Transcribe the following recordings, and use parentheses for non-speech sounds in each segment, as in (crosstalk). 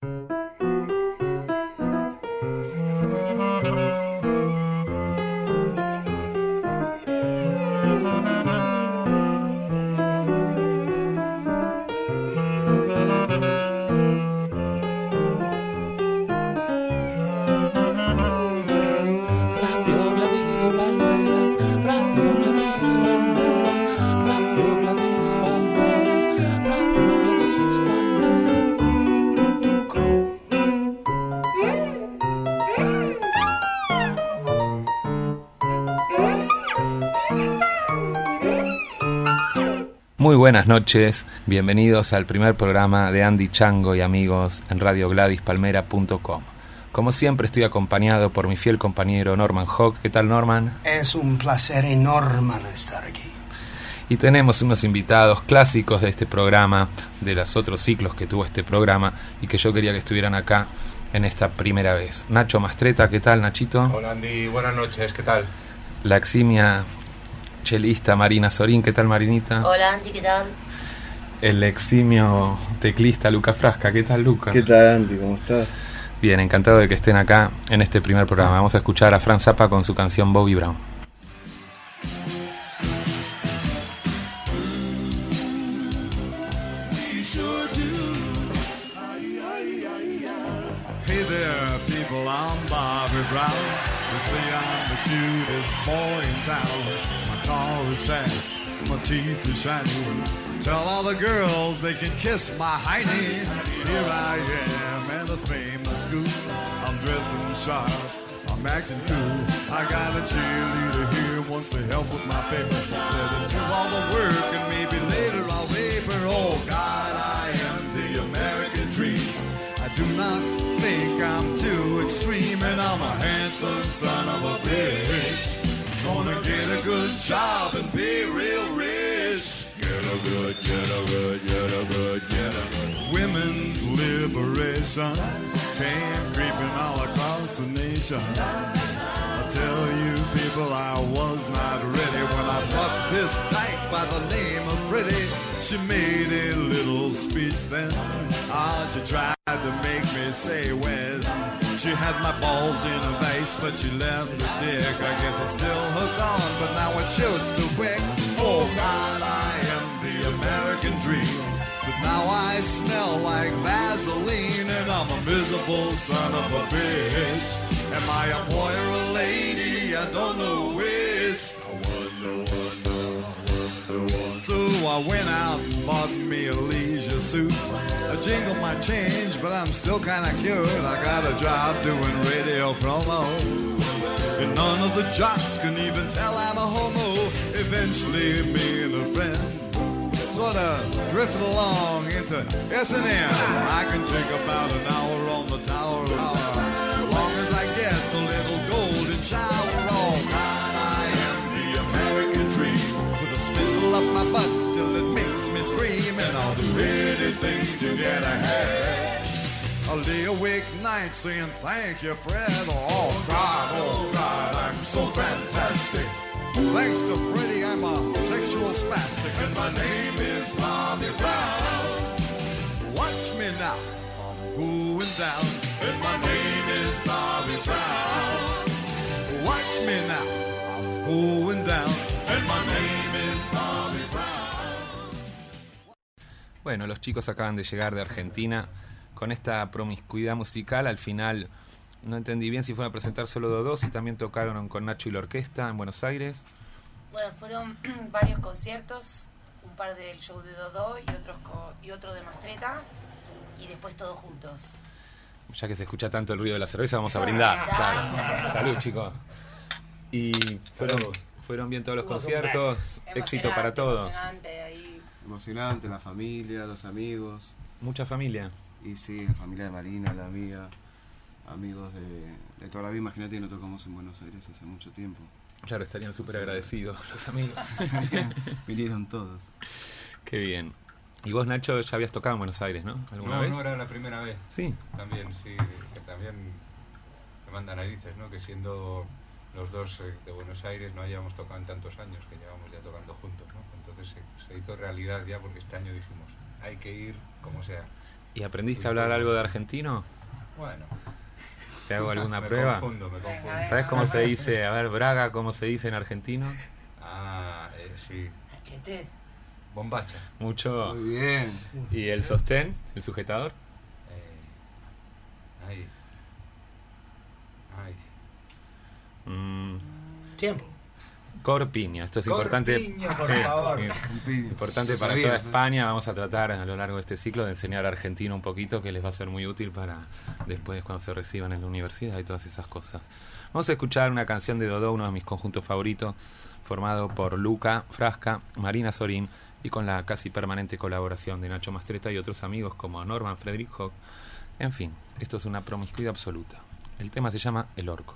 Muy buenas noches, bienvenidos al primer programa de Andy Chango y amigos en radiogladispalmera.com. Como siempre estoy acompañado por mi fiel compañero Norman Hawk. ¿Qué tal Norman? Es un placer enorme estar aquí. Y tenemos unos invitados clásicos de este programa, de los otros ciclos que tuvo este programa y que yo quería que estuvieran acá en esta primera vez. Nacho Mastreta, ¿qué tal Nachito? Hola Andy, buenas noches, ¿qué tal? La eximia chelista Marina Sorín, ¿qué tal Marinita? Hola Andy, ¿qué tal? El eximio teclista Luca Frasca, ¿qué tal Luca? ¿Qué tal Andy? ¿Cómo estás? Bien, encantado de que estén acá en este primer programa. Vamos a escuchar a Fran Zappa con su canción Bobby Brown. My teeth are shiny. Tell all the girls they can kiss my hiney. Here I am at a famous school. I'm dressing sharp, I'm acting cool. I got a cheerleader here wants to help with my paper. Let her do all the work and maybe later I'll rape her. Oh God, I am the American dream. I do not think I'm too extreme, and I'm a handsome son of a bitch. Gonna get a good job and be real rich. Get a good, get a good, get a good, get a good. Women's liberation came creeping all across the nation. I tell you, people, I was not ready when I fucked this dyke by the name of Pretty. She made a little speech then. Ah, she tried to make me say when. She had my balls in a vase, but she left the dick. I guess it's still hooked on, but now it shoots too quick. Oh God, I am the American dream. But now I smell like Vaseline, and I'm a miserable son of a bitch. Am I a boy or a lady? I don't know which. I wonder, wonder, So I went out and bought me a leisure suit. I jingled my change, but I'm still kinda cute. I got a job doing radio promo. And none of the jocks can even tell I'm a homo. Eventually, and a friend sort of drifted along into S&M. I can take about an hour on the tower hour. Long as I get little butt till it makes me scream. And I'll do anything to get ahead. I'll lay awake nights saying thank you, Fred. Oh God, oh God, I'm so fantastic. Thanks to Freddie, I'm a sexual spastic, and my name is Bobby Brown. Watch me now, I'm going down, Bueno, los chicos acaban de llegar de Argentina con esta promiscuidad musical. Al final no entendí bien si fueron a presentar solo dos y también tocaron con Nacho y la orquesta en Buenos Aires. Bueno, fueron (clears throat) varios conciertos, un par del show de Dodó y, otros co- y otro de Mastreta, y después todos juntos. Ya que se escucha tanto el ruido de la cerveza, vamos a brindar. (laughs) Claro. Salud, chicos. Y fueron, fueron bien todos los conciertos. Éxito para todos. emocionante, ahí. Emocionante, la familia, los amigos. Mucha familia. Y sí, la familia de Marina, la amiga, amigos de, de toda la vida. Imagínate que no tocamos en Buenos Aires hace mucho tiempo. Claro, estarían súper agradecidos los amigos. (laughs) Vinieron todos. Qué bien. Y vos, Nacho, ya habías tocado en Buenos Aires, ¿no? ¿Alguna No, vez? no era la primera vez. Sí. También, sí, que también me manda narices, ¿no? Que siendo los dos eh, de Buenos Aires no hayamos tocado en tantos años, que llevamos ya tocando juntos, ¿no? Entonces se, hizo realidad ya porque este año dijimos, hay que ir como sea. ¿Y aprendiste a hablar algo de argentino? Bueno. ¿Te hago alguna (laughs) me prueba? confundo, me confundo. ¿Sabes cómo se dice? A ver, Braga, ¿cómo se dice en argentino? Ah, eh, sí. Bombacha. Mucho. Muy bien. ¿Y el sostén? ¿El sujetador? Eh, ahí. Ay. Mm, Tiempo. Corpiño. Esto es importante. Corpiño, por Sí, favor. Importante para toda. España. Vamos a tratar a lo largo de este ciclo de enseñar argentino un poquito, que les va a ser muy útil para después cuando se reciban en la universidad y todas esas cosas. Vamos a escuchar una canción de Dodó, uno de mis conjuntos favoritos, formado por Luca Frasca, Marina Sorín y con la casi permanente colaboración de Nacho Mastreta y otros amigos como Norman Frederick Hock. En fin, esto es una promiscuidad absoluta. El tema se llama El Orco.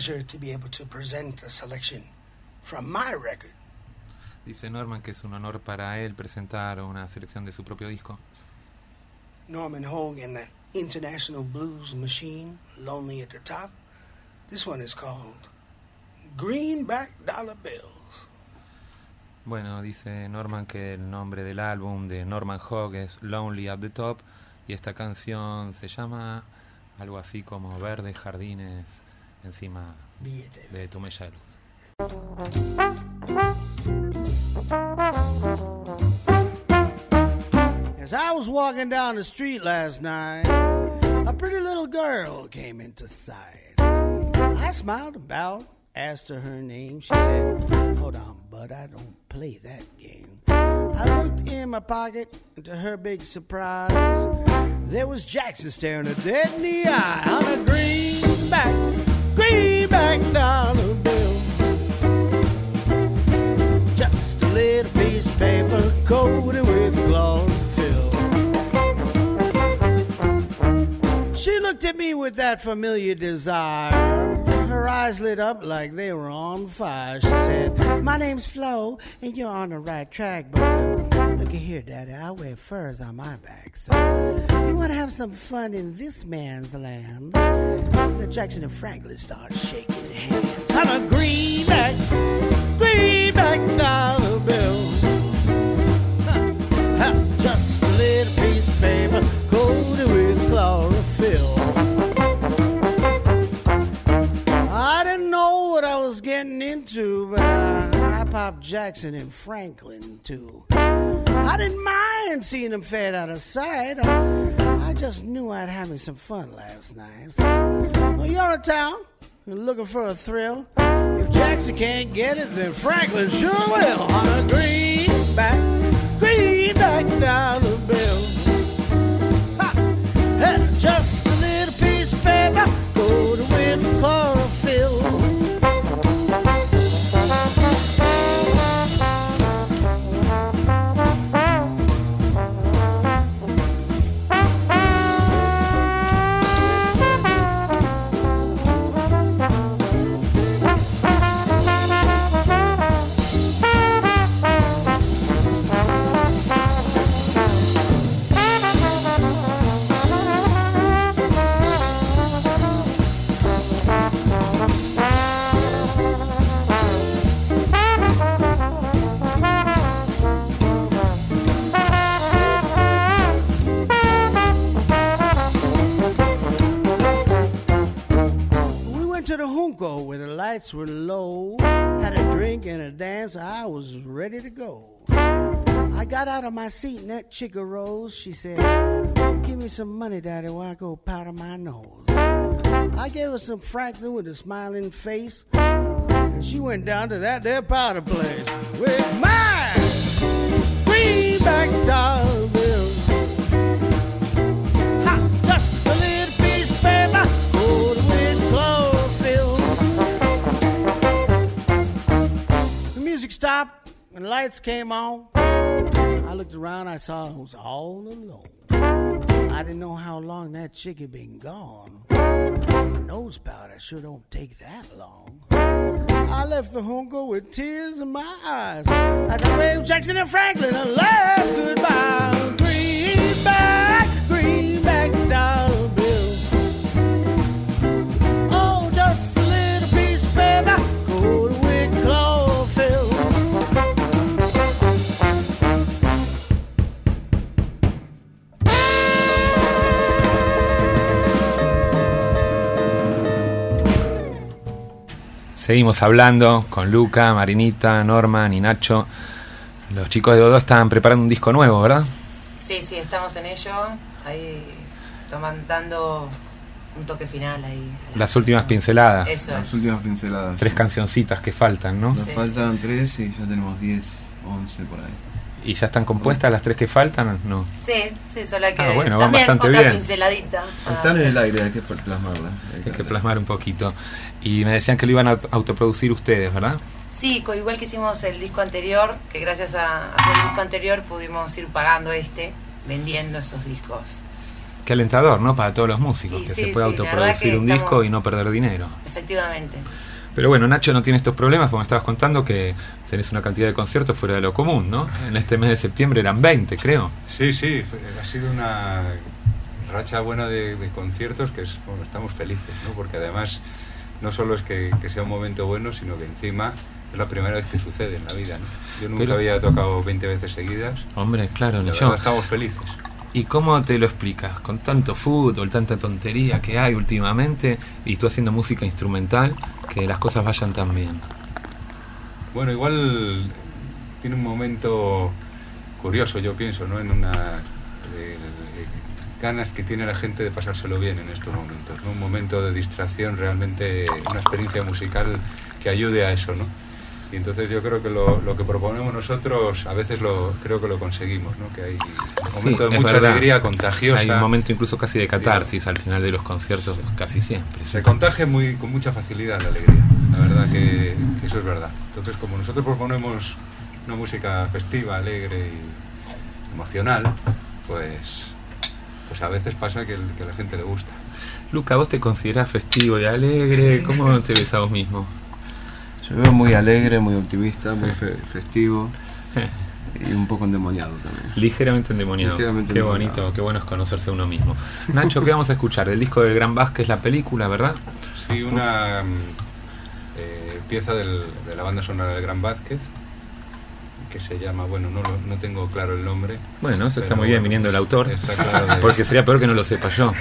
Pleasure to be able to present a selection from my record. Dice Norman que es un honor para él presentar una selección de su propio disco. Norman Hogue and the international blues machine, Lonely at the Top. This one is called Greenback Dollar Bills. Bueno, dice Norman que el nombre del álbum de Norman Hogg es Lonely at the Top y esta canción se llama algo así como Verdes Jardines encima Billete. de tu mella de luz. As I was walking down the street last night, a pretty little girl came into sight. I smiled about, asked her her name. She said, Hold on, bud, I don't play that game. I looked in my pocket, and to her big surprise, there was Jackson staring her dead in the eye on a greenback, greenback dollar bill. Just a little piece of paper coated with chlorophyll. She looked at me with that familiar desire. Her eyes lit up like they were on fire. She said, My name's Flo, and you're on the right track. But uh, looky here, Daddy, I wear furs on my back. So you want to have some fun in this man's land? The Jackson and Franklin start shaking hands. On a greenback, greenback dollar bill. Huh, huh, Just a little piece of paper coated with chlorophyll. I didn't know what I was getting into, but I, Popped Jackson and Franklin too. I didn't mind seeing them fade out of sight. I, I just knew I'd have me some fun last night. So, well, you're in town. You're looking for a thrill. If Jackson can't get it, then Franklin sure will. On a greenback, greenback dollar bill. Ha! Hey, just a little piece of paper coated with chlorophyll. To the Junco where the lights were low. Had a drink and a dance. I was ready to go. I got out of my seat and that chick arose. She said, Give me some money, Daddy, while I go powder my nose. I gave her some Franklin with a smiling face. And she went down to that there powder place with my greenback dollar stopped and lights came on. I looked around, I saw I was all alone. I didn't know how long that chick had been gone. My nose powder sure don't take that long. I left the Junco with tears in my eyes. I waved Jackson and Franklin a last goodbye. Greenback, greenback dollar bill. Seguimos hablando con Luca, Marinita, Norman y Nacho. Los chicos de Dodo están preparando un disco nuevo, ¿verdad? Sí, sí, estamos en ello. Ahí toman, dando un toque final ahí. Las últimas pinceladas. Eso Las es. últimas pinceladas. Tres cancioncitas que faltan, ¿no? Nos Sí, faltan tres y ya tenemos 10, 11 por ahí. ¿Y ya están compuestas las tres que faltan? No. Sí, sí, solo hay que Ah, bueno, van bastante otra bien. pinceladita. Están en el aire, hay que plasmarla. Hay que plasmar un poquito. Y me decían que lo iban a autoproducir ustedes, ¿verdad? Sí, igual que hicimos el disco anterior, que gracias a, a el disco anterior pudimos ir pagando este, vendiendo esos discos. Qué alentador, ¿no? Para todos los músicos, Y que sí, se pueda sí, autoproducir un disco y no perder dinero. Efectivamente. Pero bueno, Nacho no tiene estos problemas, me estabas contando que tenés una cantidad de conciertos fuera de lo común, ¿no? En este mes de septiembre eran 20, creo. Sí, sí, ha sido una racha buena de, de conciertos que es, bueno, estamos felices, ¿no? Porque además no solo es que, que sea un momento bueno, sino que encima es la primera vez que sucede en la vida, ¿no? Yo nunca Pero- había tocado 20 veces seguidas. Hombre, claro, La yo. estamos felices. ¿Y cómo te lo explicas? Con tanto fútbol, tanta tontería que hay últimamente y tú haciendo música instrumental, que las cosas vayan tan bien. Bueno, igual tiene un momento curioso, yo pienso, ¿no? En una ganas que tiene la gente de pasárselo bien en estos momentos, ¿no? Un momento de distracción, realmente una experiencia musical que ayude a eso, ¿no? Y entonces yo creo que lo, lo que proponemos nosotros a veces lo creo que lo conseguimos, ¿no? Que hay un momento Sí, de mucha verdad. alegría contagiosa. Hay un momento incluso casi de catarsis al final de los conciertos, casi siempre. Se contagia muy, con mucha facilidad la alegría. La verdad que, que eso es verdad. Entonces, como nosotros proponemos una música festiva, alegre y emocional, pues, pues a veces pasa que, el- que a la gente le gusta. Luca, ¿vos te considerás festivo y alegre? ¿Cómo te ves a vos mismo? Veo muy alegre, muy optimista, muy fe- festivo (laughs) y un poco endemoniado también. Ligeramente endemoniado. Ligeramente qué endemoniado. bonito, qué bueno es conocerse a uno mismo. Nacho, ¿qué vamos a escuchar? El disco del Gran Vázquez, la película, ¿verdad? Sí, una mm, eh, pieza del- de la banda sonora del Gran Vázquez que se llama, bueno, no, lo- no tengo claro el nombre. Bueno, eso está muy bien bueno, viniendo el autor. (laughs) Está claro, de- Porque sería peor que no lo sepa yo.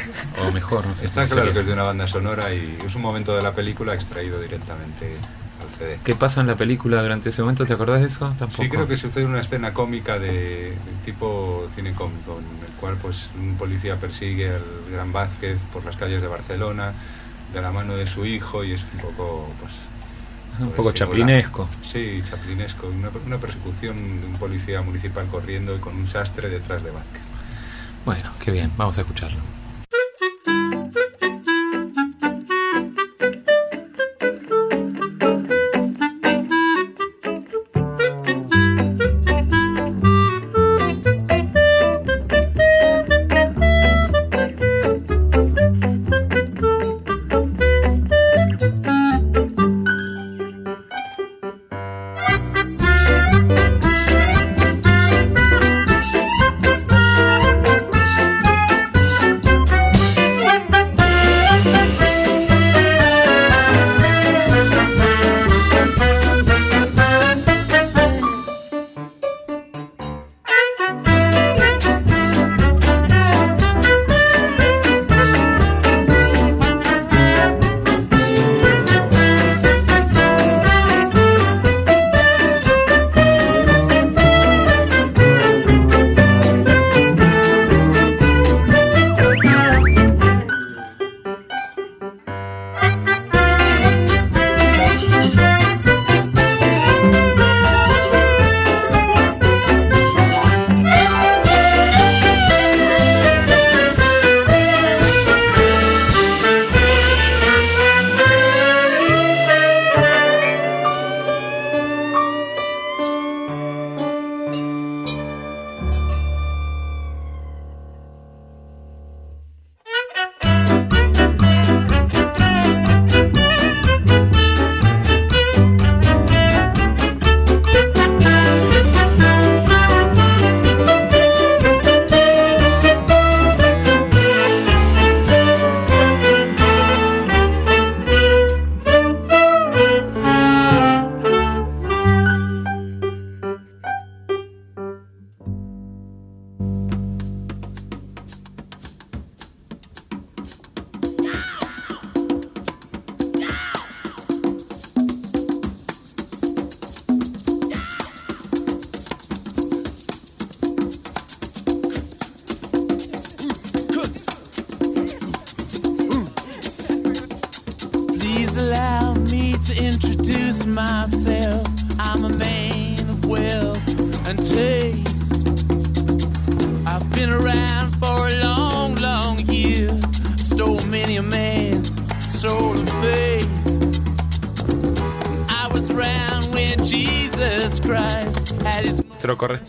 O mejor, no sé. está claro sé. que es de una banda sonora y es un momento de la película extraído directamente al CD. ¿Qué pasa en la película durante ese momento? ¿Te acordás de eso? Tampoco. Sí, creo que sucede una escena cómica de, de tipo cine cómico, en el cual pues un policía persigue al Gran Vázquez por las calles de Barcelona de la mano de su hijo y es un poco pues Un pues, poco chaplinesco. Sí, chaplinesco, una, una persecución de un policía municipal corriendo y con un sastre detrás de Vázquez. Bueno, qué bien, vamos a escucharlo.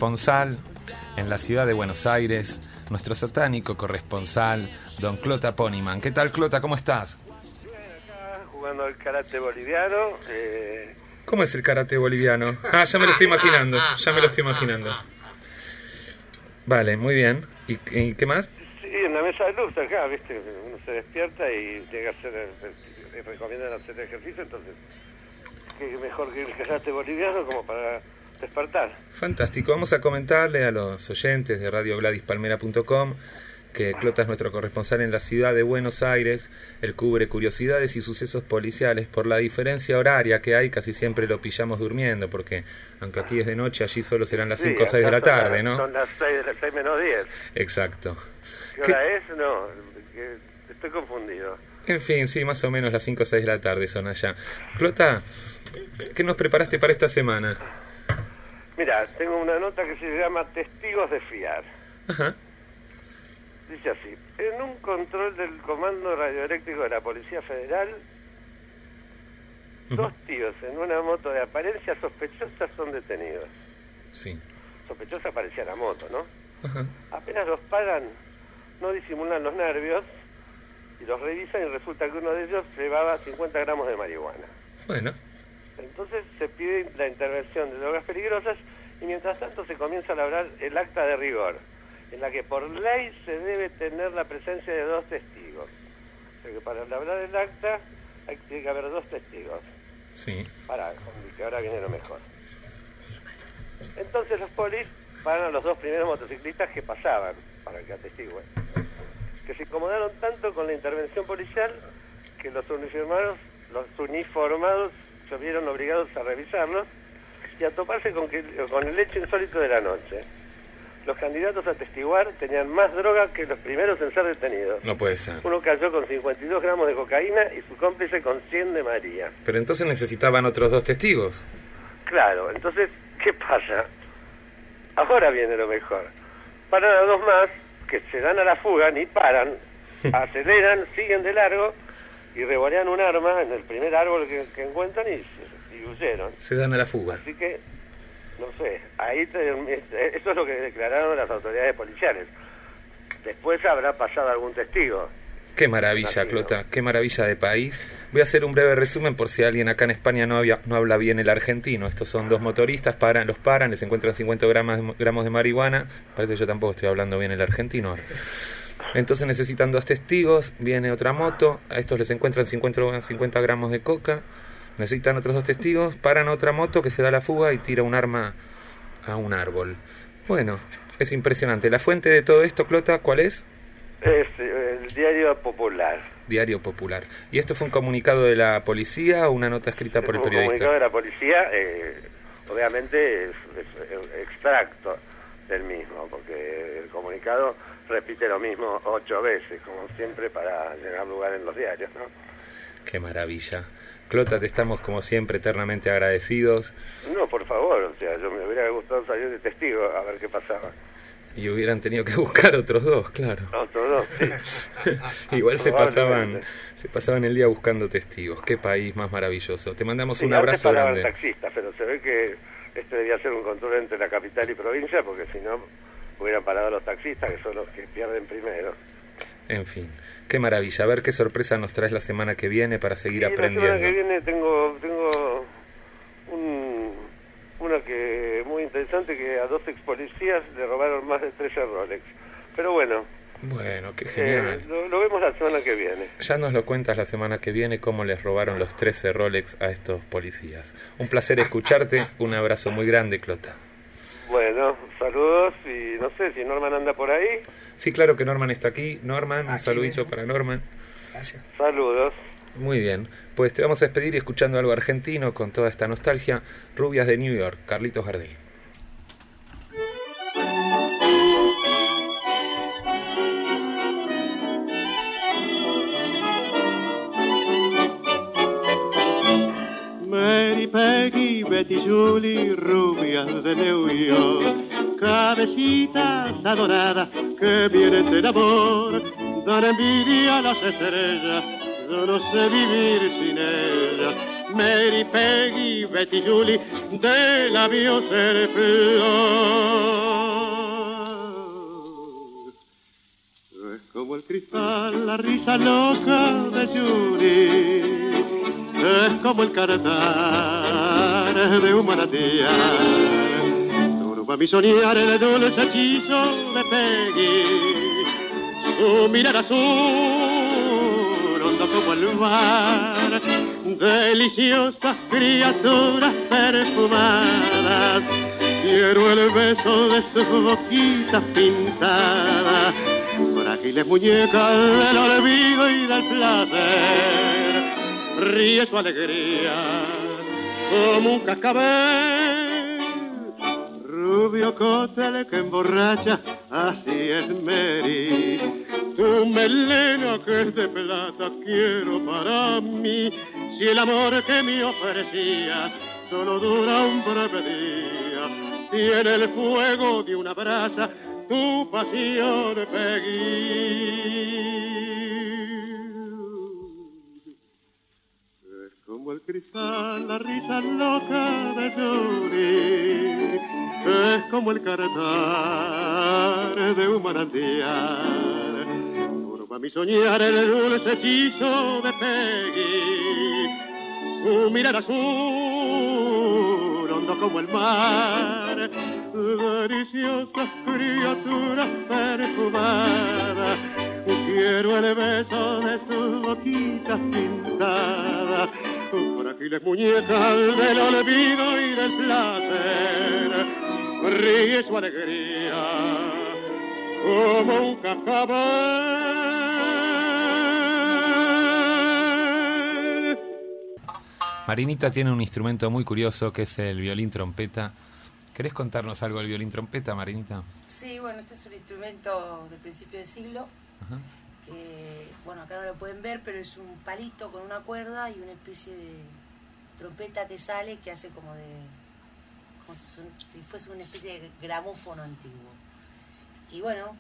Corresponsal en la ciudad de Buenos Aires, nuestro satánico corresponsal, don Clota Poniman. ¿Qué tal, Clota? ¿Cómo estás? acá jugando al karate boliviano. eh, ¿Cómo es el karate boliviano? Ah, ya me lo estoy imaginando, ya me lo estoy imaginando. Vale, muy bien. ¿Y, y qué más? sí, una una mesa de luz acá, ¿viste? Uno se despierta y llega a hacer, recomiendan hacer ejercicio, entonces, qué mejor que el karate boliviano como para despertar. Fantástico. Vamos a comentarle a los oyentes de Radio Palmera.com que Clota es nuestro corresponsal en la ciudad de Buenos Aires. Él cubre curiosidades y sucesos policiales. Por la diferencia horaria que hay, casi siempre lo pillamos durmiendo, porque aunque aquí es de noche, allí solo serán las Sí, 5 o 6 de la tarde, las- ¿no? Son las 6, de las 6 menos 10. Exacto. ¿Qué ¿Qué- hora es? No, estoy confundido. En fin, sí, más o menos las 5 o 6 de la tarde son allá. Clota, ¿qué nos preparaste para esta semana? Mira, tengo una nota que se llama Testigos de Fiar. Ajá. Dice así, en un control del Comando Radioeléctrico de la Policía Federal, dos tíos en una moto de apariencia sospechosa son detenidos. Sí. Sospechosa parecía la moto, ¿no? Ajá. Apenas los paran, no disimulan los nervios y los revisan y resulta que uno de ellos llevaba 50 gramos de marihuana. Bueno, Entonces se pide la intervención de drogas peligrosas y mientras tanto se comienza a elaborar el acta de rigor, en la que por ley se debe tener la presencia de dos testigos. O sea que para elaborar el acta hay, tiene que haber dos testigos. sí. Para, que ahora viene lo mejor. Entonces los polis paran a los dos primeros motociclistas que pasaban, para que atestiguen, que se incomodaron tanto con la intervención policial que los uniformados, los uniformados se vieron obligados a revisarlos y a toparse con, que, con el hecho insólito de la noche. Los candidatos a testiguar tenían más droga que los primeros en ser detenidos. No puede ser. Uno cayó con 52 gramos de cocaína y su cómplice con 100 de María. Pero entonces necesitaban otros dos testigos. Claro, entonces, ¿qué pasa? Ahora viene lo mejor. Paran a dos más que se dan a la fuga, ni paran, (laughs) aceleran, siguen de largo y revolean un arma en el primer árbol que, que encuentran y, huyeron. Se dan a la fuga. Así que, no sé, ahí te- eso es lo que declararon las autoridades policiales. Después habrá pasado algún testigo. Qué maravilla, Clota, qué maravilla de país. Voy a hacer un breve resumen por si alguien acá en España no, había- no habla bien el argentino. Estos son dos motoristas, paran, los paran, les encuentran 50 gramos, gramos de marihuana. Parece que yo tampoco estoy hablando bien el argentino ahora. Entonces necesitan dos testigos, viene otra moto, a estos les encuentran 50, 50 gramos de coca, necesitan otros dos testigos, paran a otra moto que se da la fuga y tira un arma a un árbol. Bueno, es impresionante. La fuente de todo esto, Clota, ¿cuál es? Es eh, el diario popular. Diario Popular. ¿Y esto fue un comunicado de la policía o una nota escrita por el un comunicado periodista? de la policía, eh, obviamente es, es, extracto del mismo, porque el comunicado repite lo mismo ocho veces, como siempre, para llegar lugar en los diarios, ¿no? Qué maravilla. Clota, te estamos como siempre eternamente agradecidos No, por favor, o sea, yo me hubiera gustado salir de testigo a ver qué pasaba. y hubieran tenido que buscar otros dos, claro. Otros dos, sí. (laughs) Igual se pasaban, se pasaban el día buscando testigos. Qué país más maravilloso. Te mandamos Sí, un abrazo grande. taxistas, pero se ve que este debía ser un control entre la capital y provincia, porque si no hubieran parado los taxistas, que son los que pierden primero. En fin, qué maravilla. A ver qué sorpresa nos traes la semana que viene para seguir Y la semana aprendiendo. que viene tengo tengo un, una que muy interesante que a dos ex policías le robaron más de 13 Rolex. Pero bueno, Bueno, qué eh, genial. lo, lo vemos la semana que viene. Ya nos lo cuentas la semana que viene cómo les robaron los 13 Rolex a estos policías. Un placer escucharte. Un abrazo muy grande, Clota. Bueno, saludos y no sé si Norman anda por ahí. Sí, claro que Norman está aquí. Norman, un saludito mismo. para Norman. Gracias. Saludos. Muy bien, pues te vamos a despedir escuchando algo argentino con toda esta nostalgia. Rubias de New York, Carlitos Gardel. Peggy, Betty, Julie, rubias de New York, cabecitas adoradas que vienen del amor, dan envidia a las estrellas, yo no sé vivir sin ellas. Mary, Peggy, Betty, Julie, de labios el flor. Es como el cristal, la risa loca de Julie. Es como el cantar de un manantial. Turba mi soñar el dulce hechizo de Peggy. tu mirar azul, hondo como el mar, deliciosas criaturas perfumadas. Quiero el beso de sus boquitas pintadas, frágiles muñecas del olvido y del placer. Ríe su alegría como un cascabel, rubio cóctel que emborracha, así es Mary. Tu melena que es de plata quiero para mí, si el amor que me ofrecía solo dura un breve día, tiene el fuego de una brasa tu pasión Peggy. La risa loca de Judy. Es como el cantar de un manantial. Turba mi soñar el dulce hechizo de Peggy. Su mirar azul, hondo como el mar. Deliciosas criaturas perfumadas. Quiero el beso de sus boquitas pintadas, frágiles muñecas del olvido y del placer. Ríe su alegría como un cascabel. Marinita tiene un instrumento muy curioso que es el violín trompeta. ¿Querés contarnos algo del violín trompeta, Marinita? Sí, bueno, este es un instrumento del principio del siglo. Ajá. Que, bueno, acá no lo pueden ver, pero es un palito con una cuerda y una especie de trompeta que sale que hace como de. como si, son- si fuese una especie de gramófono antiguo. Y bueno,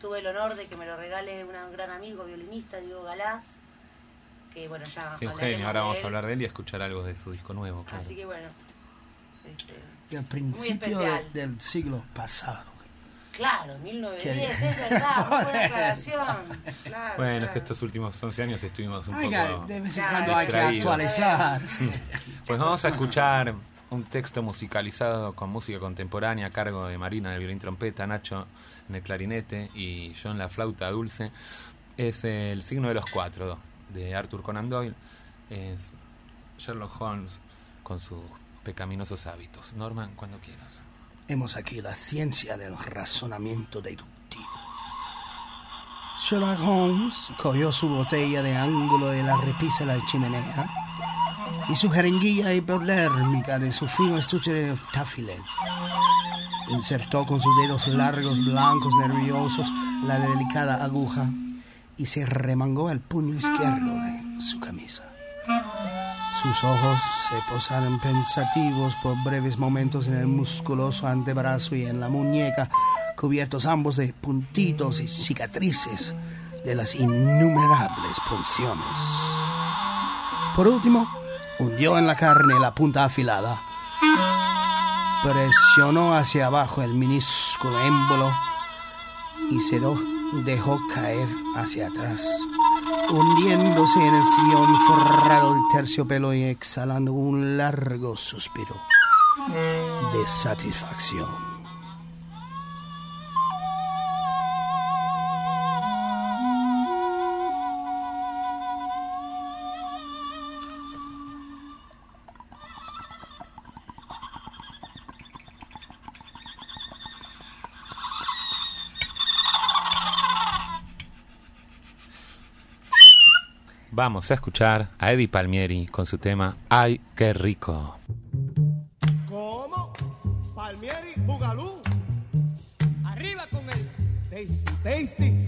tuve el honor de que me lo regale una- un gran amigo violinista, Diego Galás, que bueno, ya. Sí, un genio. Ahora vamos a hablar de él y a escuchar algo de su disco nuevo. claro. Así que bueno. este, muy principio especial. del siglo pasado. Claro, 1910, Qué es verdad, (laughs) buena aclaración. Claro, Bueno, es que estos últimos 11 años estuvimos un Oiga, poco... de vez en Claro. cuando hay que actualizar. Pues vamos a escuchar un texto musicalizado con música contemporánea a cargo de Marina del violín trompeta, Nacho en el clarinete y yo en la flauta dulce. Es el signo de los cuatro de Arthur Conan Doyle. Es Sherlock Holmes con sus pecaminosos hábitos. Norman, cuando quieras. Hemos aquí la ciencia del razonamiento deductivo. Sherlock Holmes cogió su botella de ángulo de la repisa de la chimenea y su jeringuilla hipodérmica de su fino estuche de tafilet. Insertó con sus dedos largos, blancos, nerviosos la delicada aguja y se remangó el puño izquierdo de su camisa. Sus ojos se posaron pensativos por breves momentos en el musculoso antebrazo y en la muñeca, cubiertos ambos de puntitos y cicatrices de las innumerables punciones. Por último, hundió en la carne la punta afilada, presionó hacia abajo el minúsculo émbolo y se lo dejó caer hacia atrás hundiéndose en el sillón forrado de terciopelo y exhalando un largo suspiro de satisfacción. Vamos a escuchar a Eddie Palmieri con su tema Ay, qué rico. ¿Cómo? Palmieri, Bugalú. Arriba con él. Tasty, tasty.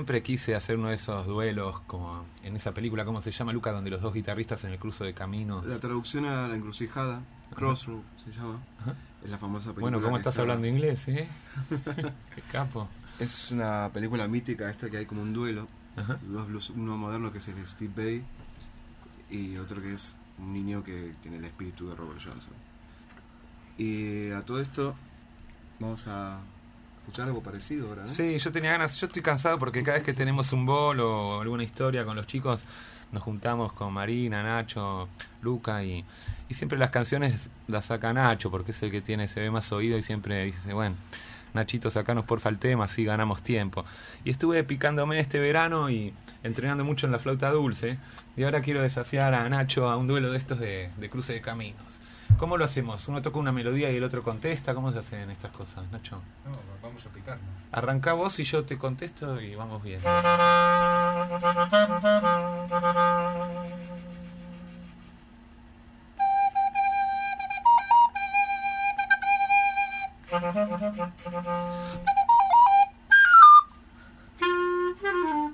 Siempre quise hacer uno de esos duelos, como en esa película, ¿cómo se llama, Luca? Donde los dos guitarristas en el cruce de caminos. La traducción a la encrucijada, Crossroad se llama. Es la famosa película. Bueno, ¿cómo estás está- hablando inglés, eh? (laughs) Qué capo. Es una película mítica esta que hay como un duelo. Ajá. Dos blues- uno moderno que es el de Steve Bay y otro que es un niño que tiene el espíritu de Robert Johnson. Y a todo esto vamos a algo parecido ahora. Sí, yo tenía ganas, yo estoy cansado porque cada vez que tenemos un bol o alguna historia con los chicos, nos juntamos con Marina, Nacho, Luca y, y siempre las canciones las saca Nacho porque es el que tiene, se ve más oído y siempre dice, bueno, Nachito, sacanos porfa el tema, así ganamos tiempo. Y estuve picándome este verano y entrenando mucho en la flauta dulce y ahora quiero desafiar a Nacho a un duelo de estos de cruce de caminos. ¿Cómo lo hacemos? ¿Uno toca una melodía y el otro contesta? ¿Cómo se hacen estas cosas, Nacho? No, vamos a picarnos. Arranca vos y yo te contesto y vamos bien. (laughs)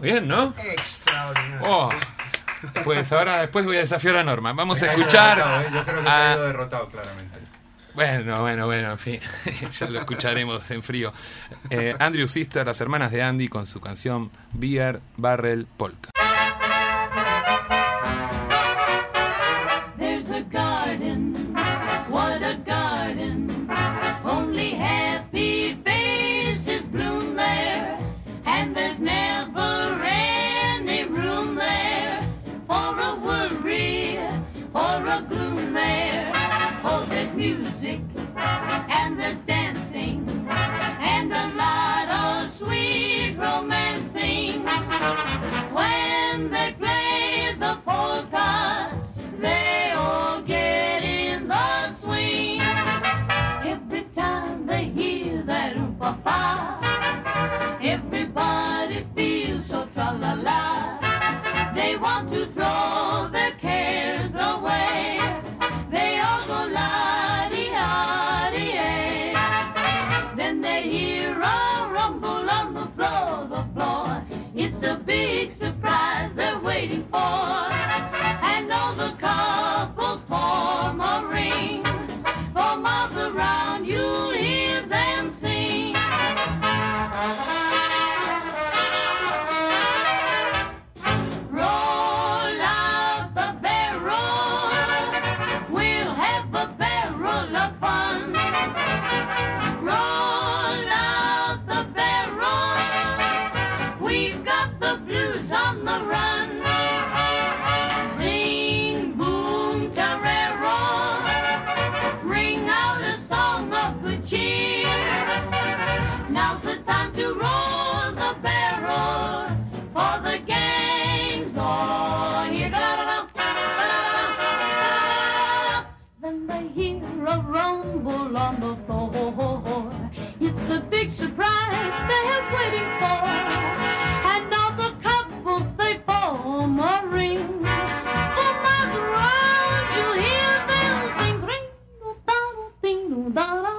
Bien, ¿no? Extraordinario. Oh. Pues ahora después voy a desafiar a Norma. Vamos a escuchar. derrotado, ¿eh? Yo creo que a- ido derrotado claramente. Bueno, bueno, bueno, en fin, (laughs) ya lo escucharemos en frío. Eh, Andrew Sister, las hermanas de Andy, con su canción Beer Barrel Polka. Gloom there. Oh, there's music da da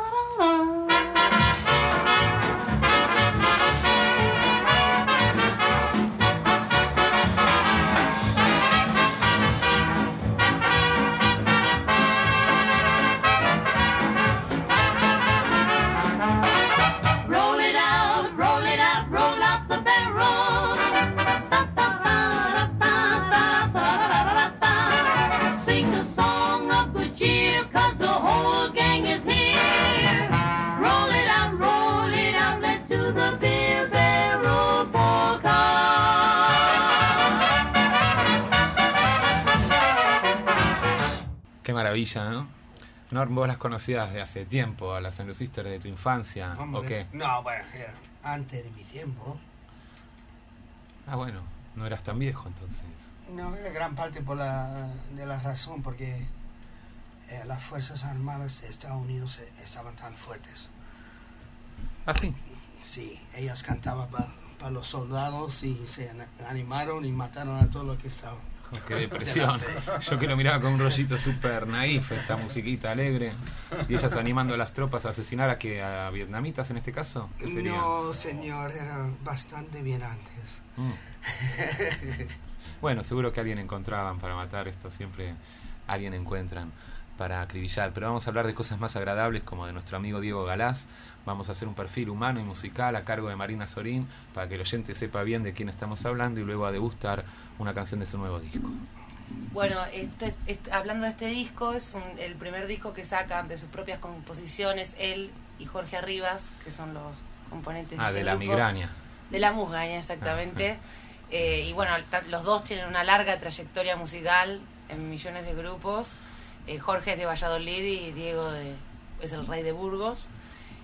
Maravilla, ¿no? Norm, vos las conocías de hace tiempo, a las Andrew Sisters de tu infancia, ¿o Hombre, qué? No, bueno, era antes de mi tiempo. Ah, bueno, no eras tan viejo entonces. No, era gran parte por la, de la razón porque eh, las Fuerzas Armadas de Estados Unidos eh, estaban tan fuertes. Ah, sí. Sí, ellas cantaban para los soldados y se animaron y mataron a todos los que estaban. Qué depresión. Yo que lo miraba con un rollito súper naif, esta musiquita alegre. Y ellas animando a las tropas a asesinar a que a vietnamitas en este caso. No, señor, era bastante bien antes. Mm. Bueno, seguro que alguien encontraban para matar esto, siempre alguien encuentran para acribillar. Pero vamos a hablar de cosas más agradables como de nuestro amigo Diego Galás. Vamos a hacer un perfil humano y musical a cargo de Marina Sorín para que el oyente sepa bien de quién estamos hablando y luego a degustar una canción de su nuevo disco. Bueno, este, este- hablando de este disco, es un- el primer disco que sacan de sus propias composiciones, él y Jorge Arribas, que son los componentes Ah, este de la grupo. migraña. De la musgaña, exactamente. Eh, y bueno, los dos tienen una larga trayectoria musical en millones de grupos. Eh, Jorge es de Valladolid y Diego de- es el rey de Burgos.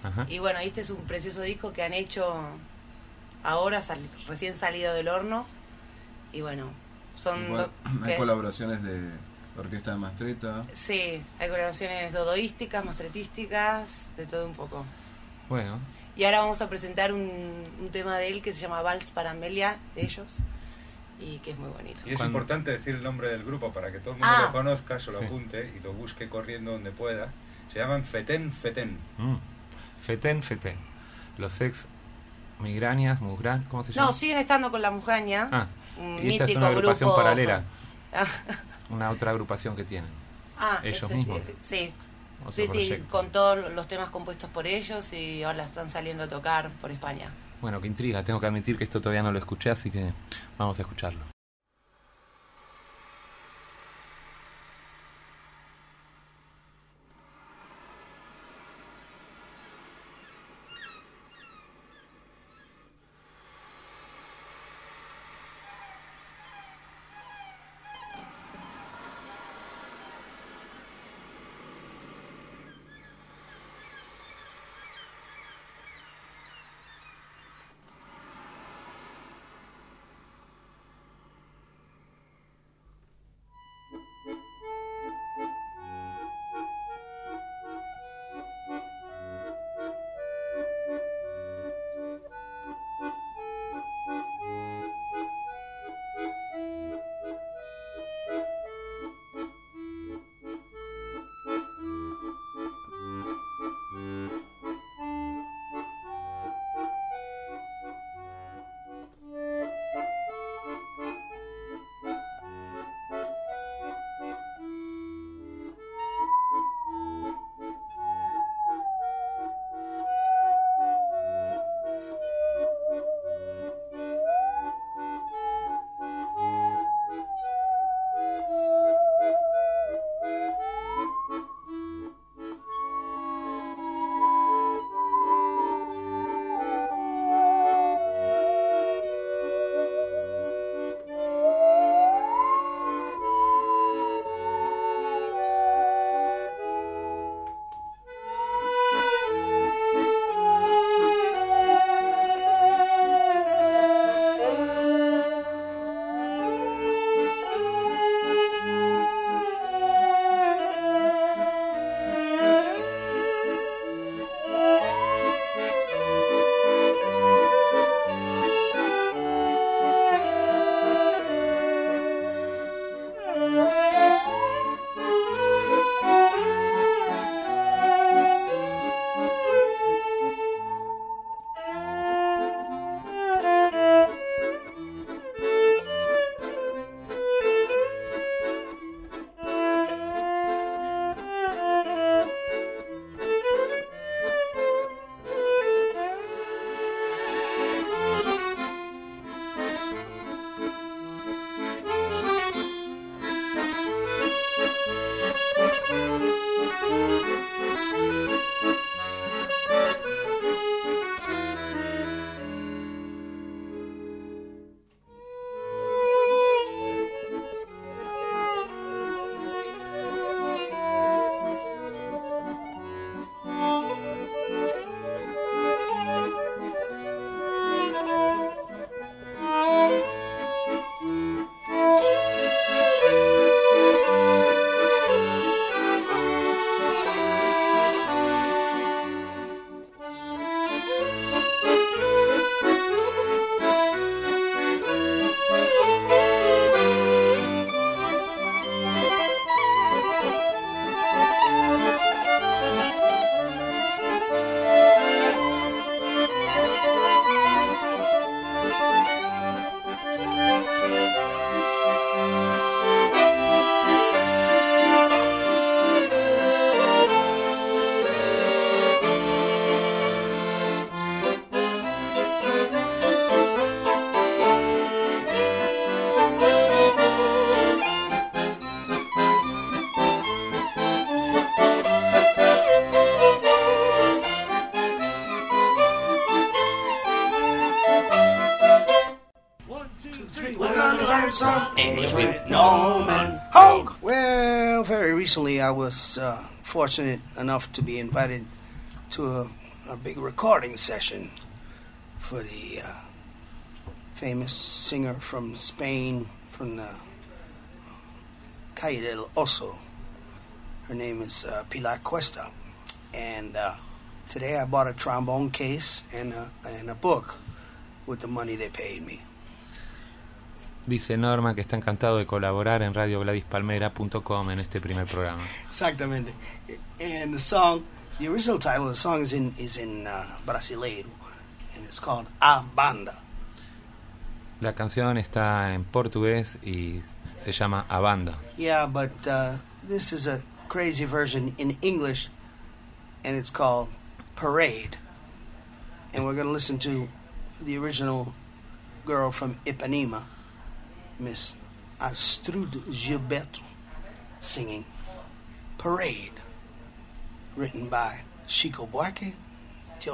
Ajá. Y bueno, este es un precioso disco que han hecho ahora, sal- recién salido del horno. Y bueno, son... Igual, do- (clears throat) hay colaboraciones de Orquesta de Mastreta. Sí, hay colaboraciones dodoísticas, mastretísticas, de todo un poco. Bueno, Y ahora vamos a presentar un, un tema de él que se llama Vals para Amelia, de ellos, y que es muy bonito. Y es Cuando- importante decir el nombre del grupo para que todo el mundo Ah. lo conozca, se lo Sí. apunte y lo busque corriendo donde pueda. Se llaman Feten Feten. mm. Feten, Feten. Los ex migrañas, musgran, ¿cómo se llama? No, siguen estando con la mujaña, Ah, y esta es una agrupación grupo. paralela, (laughs) una otra agrupación que tienen. Ah, Ellos mismos. efe- Sí, Otro sí, sí, con todos los temas compuestos por ellos y ahora están saliendo a tocar por España. Bueno, qué intriga. Tengo que admitir que esto todavía no lo escuché, así que vamos a escucharlo. I was uh, fortunate enough to be invited to a, a big recording session for the uh, famous singer from Spain, from the Calle del Oso. Her name is uh, Pilar Cuesta. And uh, today I bought a trombone case and a, and a book with the money they paid me. Dice Norma que está encantado de colaborar en radiogradispalmera.com en este primer programa. Exactamente. And the song, the original title of the song is in is in uh, Brasileiro, and it's called A Banda. La canción está en portugués y se llama A Banda. Yeah, but uh, this is a crazy version in English, and it's called Parade. And we're going to listen to the original girl from Ipanema, Miss Astrud Gilberto, singing Parade, written by Chico Buarque de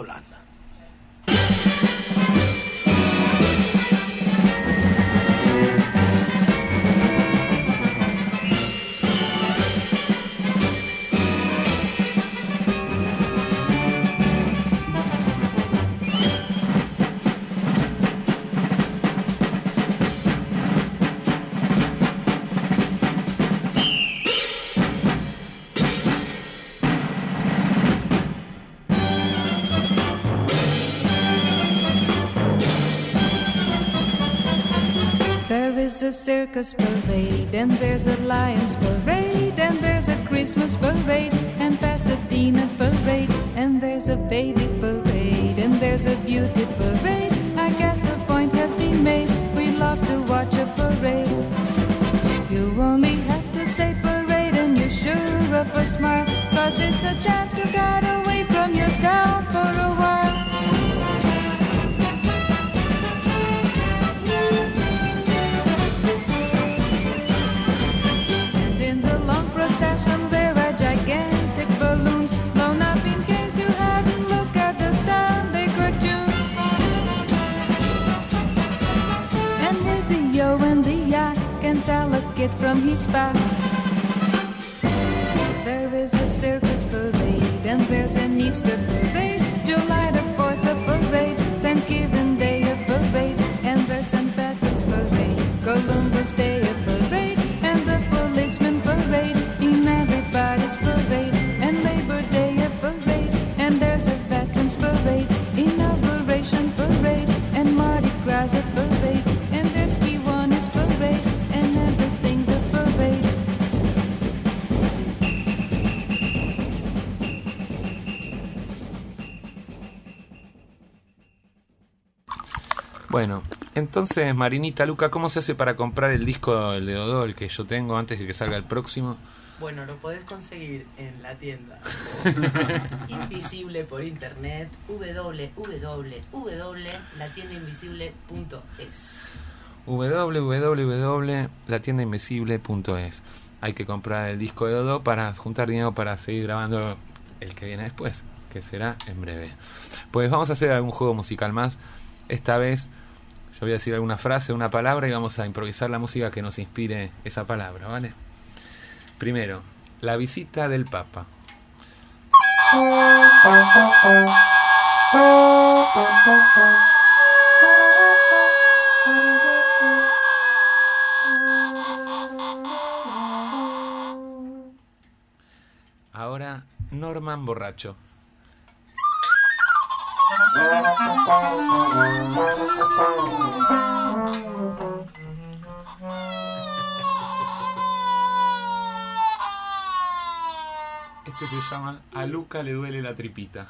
a circus parade, and there's a Lions parade, and there's a Christmas parade, and Pasadena parade, and there's a baby parade, and there's a beauty parade. I guess the point has been made. We love to watch a parade. You only have to say parade, and you're sure of a smile, cause it's a chance to get away from yourself for a while. Entonces Marinita Luca, ¿cómo se hace para comprar el disco del de Dodó, el que yo tengo antes de que salga el próximo? Bueno, lo podés conseguir en la tienda (laughs) invisible por internet www.latiendainvisible.es www.latiendainvisible.es Hay que comprar el disco de Dodó para juntar dinero para seguir grabando el que viene después, que será en breve. Pues vamos a hacer algún juego musical más. Esta vez yo voy a decir alguna frase, una palabra y vamos a improvisar la música que nos inspire esa palabra, ¿vale? Primero, la visita del Papa. Ahora, Norman Borracho. Este se llama A Luca le duele la tripita.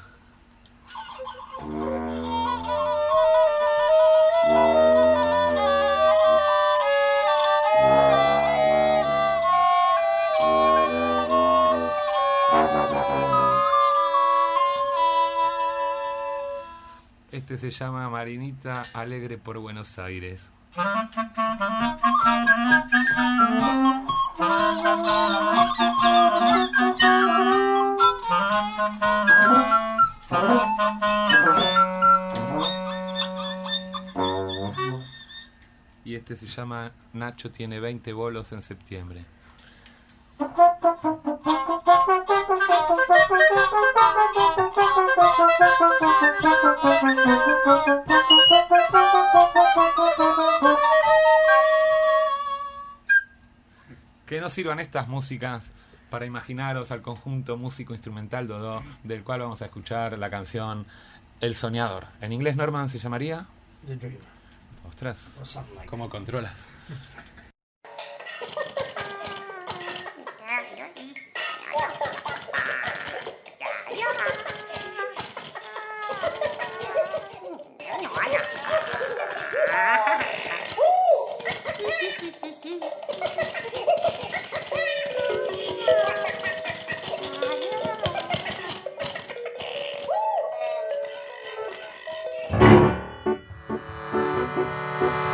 Este se llama Marinita Alegre por Buenos Aires. y este se llama Nacho tiene 20 bolos en septiembre. Que no sirvan estas músicas para imaginaros al conjunto músico instrumental Dodó, del cual vamos a escuchar la canción El Soñador. En inglés, Norman, se llamaría. The Dreamer. Ostras, ¿cómo controlas? You.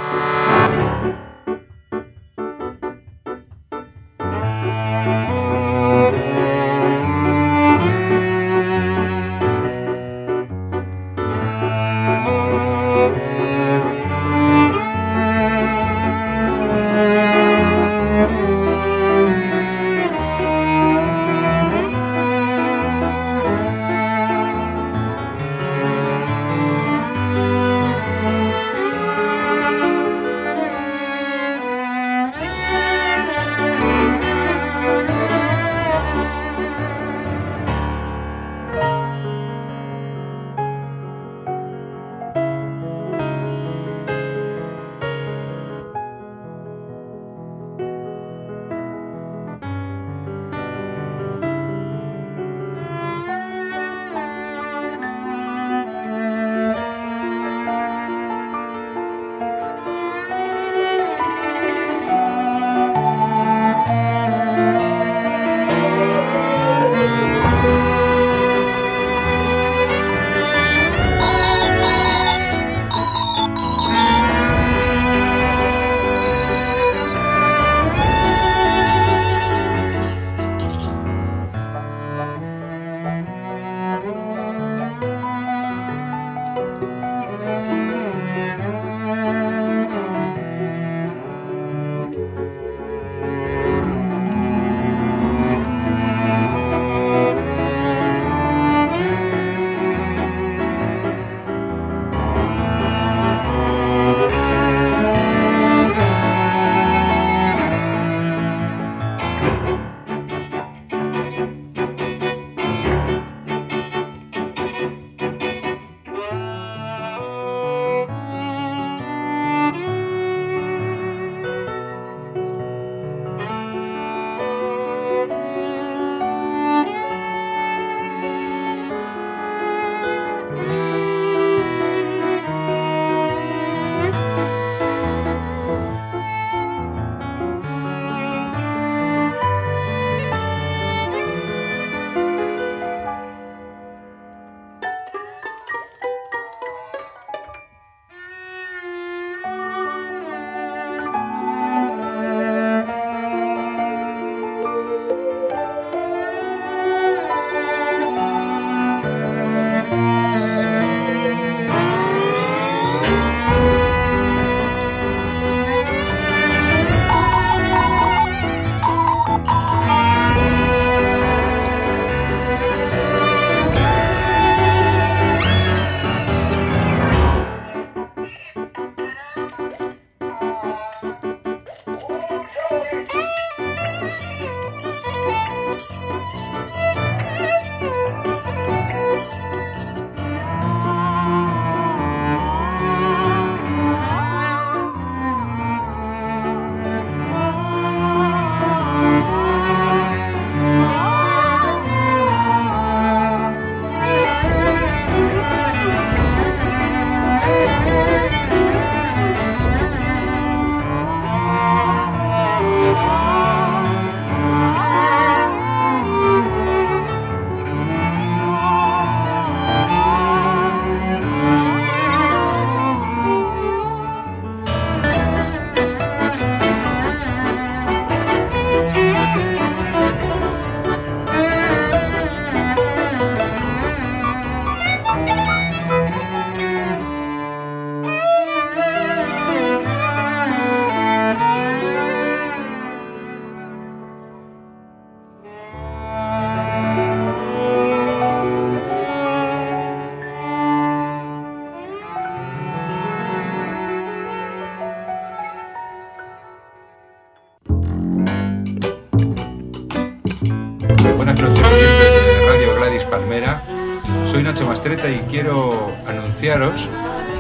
Anunciaros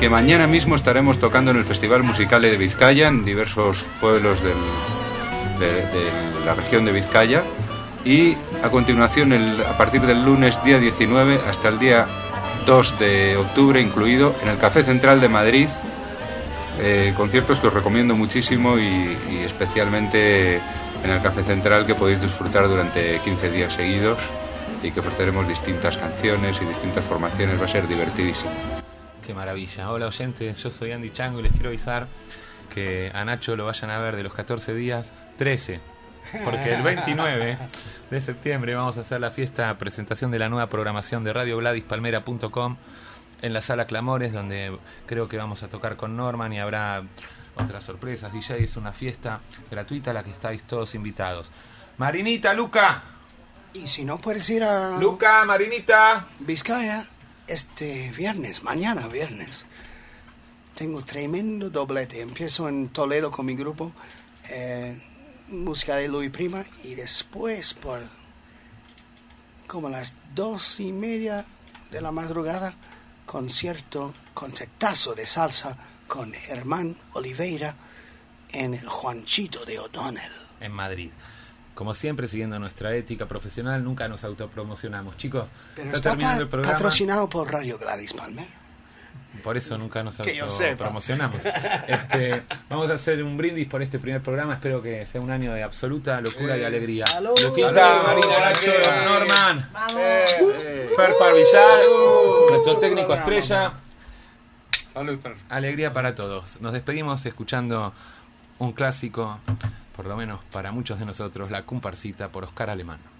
que mañana mismo estaremos tocando en el Festival Musical de Vizcaya en diversos pueblos del- de, de la región de Vizcaya y a continuación el- a partir del lunes día 19 hasta el día 2 de octubre incluido en el Café Central de Madrid eh, conciertos que os recomiendo muchísimo y, y especialmente en el Café Central que podéis disfrutar durante 15 días seguidos y que ofreceremos distintas canciones y distintas formaciones, va a ser divertidísimo. Qué maravilla. Hola oyentes, yo soy Andy Chango y les quiero avisar que a Nacho lo vayan a ver de los 14 días, 13. Porque el 29 de septiembre vamos a hacer la fiesta presentación de la nueva programación de radiogladyspalmera.com en la sala Clamores, donde creo que vamos a tocar con Norman y habrá otras sorpresas. DJ es una fiesta gratuita a la que estáis todos invitados. Marinita, Luca. Y si no puedes ir a... Luca, Marinita. Vizcaya, este viernes, mañana viernes. Tengo tremendo doblete. Empiezo en Toledo con mi grupo, eh, música de Luis Prima, y después por como las dos y media de la madrugada, concierto, concertazo de salsa con Germán Oliveira en el Juanchito de O'Donnell. en Madrid. Como siempre, siguiendo nuestra ética profesional, nunca nos autopromocionamos. Chicos, Pero está, está terminando pa- el programa. patrocinado por Radio Gladys Palmer. Por eso nunca nos autopromocionamos. (laughs) Este, vamos a hacer un brindis por este primer programa. Espero que sea un año de absoluta locura y alegría. ¡Salud! Luquita, ¡Salud! Marina, Nacho. Norman, Vamos. Fer Parvillar, nuestro técnico estrella. Salud, Fer. Alegría para todos. Nos despedimos escuchando un clásico, por lo menos para muchos de nosotros, La Comparsita por Oscar Alemán.